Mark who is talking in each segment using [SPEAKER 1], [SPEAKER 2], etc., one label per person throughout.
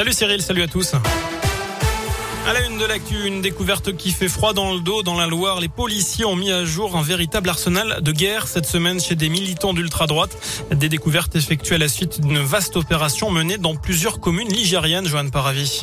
[SPEAKER 1] Salut Cyril, salut à tous. À la une de l'actu, une découverte qui fait froid dans le dos. Dans la Loire, les policiers ont mis à jour un véritable arsenal de guerre cette semaine chez des militants d'ultra-droite. Des découvertes effectuées à la suite d'une vaste opération menée dans plusieurs communes ligériennes, Joanne Paravi.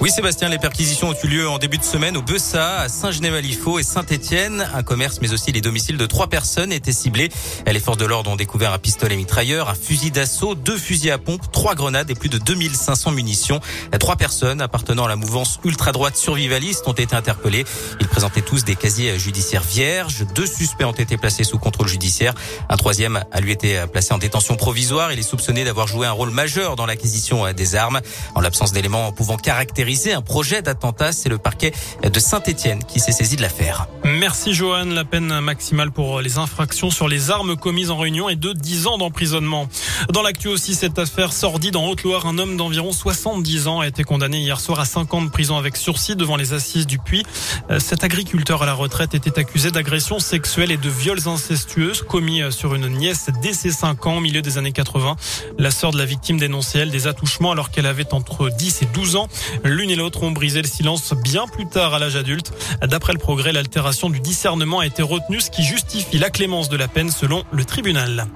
[SPEAKER 2] Oui, Sébastien, les perquisitions ont eu lieu en début de semaine au Bessa, à Saint-Genéval-Ifo et Saint-Étienne. Un commerce, mais aussi les domiciles de trois personnes étaient ciblés. Les forces de l'ordre ont découvert un pistolet mitrailleur, un fusil d'assaut, deux fusils à pompe, trois grenades et plus de 2500 munitions. Trois personnes appartenant à la mouvance ultra-droite survivaliste ont été interpellées. Ils présentaient tous des casiers judiciaires vierges. Deux suspects ont été placés sous contrôle judiciaire. Un troisième a lui été placé en détention provisoire. Il est soupçonné d'avoir joué un rôle majeur dans l'acquisition des armes. En l'absence d'éléments pouvant caractériser un projet d'attentat. C'est le parquet de Saint-Etienne qui s'est saisi de l'affaire.
[SPEAKER 1] Merci Johan. La peine maximale pour les infractions sur les armes commises en réunion est de 10 ans d'emprisonnement. Dans l'actu aussi, cette affaire sordide en Haute-Loire, un homme d'environ 70 ans a été condamné hier soir à 5 ans de prison avec sursis devant les assises du Puy. Euh, cet agriculteur à la retraite était accusé d'agression sexuelle et de viols incestueuses commis euh, sur une nièce dès ses 5 ans au milieu des années 80. La sœur de la victime dénonçait elle des attouchements alors qu'elle avait entre 10 et 12 ans. L'une et l'autre ont brisé le silence bien plus tard à l'âge adulte. D'après le progrès, l'altération du discernement a été retenue, ce qui justifie la clémence de la peine selon le tribunal.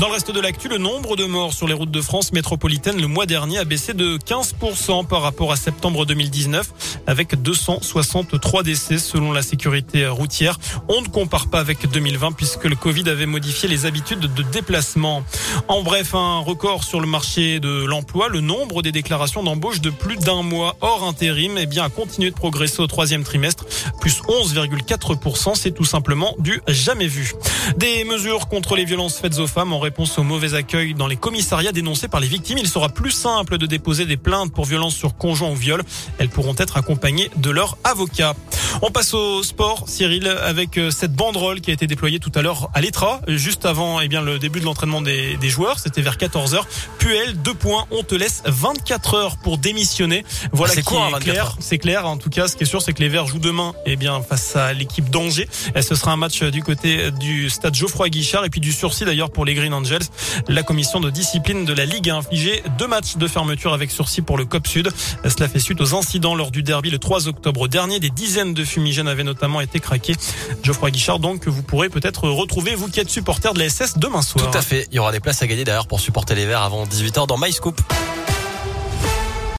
[SPEAKER 1] Dans le reste de l'actu, le nombre de morts sur les routes de France métropolitaine le mois dernier a baissé de 15% par rapport à septembre 2019 avec 263 décès selon la sécurité routière. On ne compare pas avec 2020 puisque le Covid avait modifié les habitudes de déplacement. En bref, un record sur le marché de l'emploi. Le nombre des déclarations d'embauche de plus d'un mois hors intérim eh bien, a continué de progresser au troisième trimestre, plus 11,4%. C'est tout simplement du jamais vu. Des mesures contre les violences faites aux femmes en réponse au mauvais accueil dans les commissariats dénoncés par les victimes. Il sera plus simple de déposer des plaintes pour violence sur conjoint ou viol. Elles pourront être accompagnées de leur avocat. On passe au sport, Cyril, avec euh, cette banderole qui a été déployée tout à l'heure à l'Etra, juste avant eh bien, le début de l'entraînement des, des, joueurs. C'était vers 14h. Puel, deux points. On te laisse 24 heures pour démissionner. Voilà
[SPEAKER 2] ah,
[SPEAKER 1] qui
[SPEAKER 2] quoi,
[SPEAKER 1] est clair. C'est clair. En tout cas, ce qui est sûr, c'est que les Verts jouent demain eh bien, face à l'équipe d'Angers. Et ce sera un match du côté du stade Geoffroy Guichard et puis du sursis d'ailleurs pour les Green Angels. La commission de discipline de la Ligue a infligé deux matchs de fermeture avec sursis pour le COP Sud. Cela fait suite aux incidents lors du derby le 3 octobre dernier. Des dizaines de fumigènes avaient notamment été craqués. Geoffroy Guichard, donc, que vous pourrez peut-être retrouver, vous qui êtes supporter de la SS demain soir.
[SPEAKER 2] Tout à fait. Il y aura des places à gagner d'ailleurs pour supporter les Verts avant 18h dans MyScoop.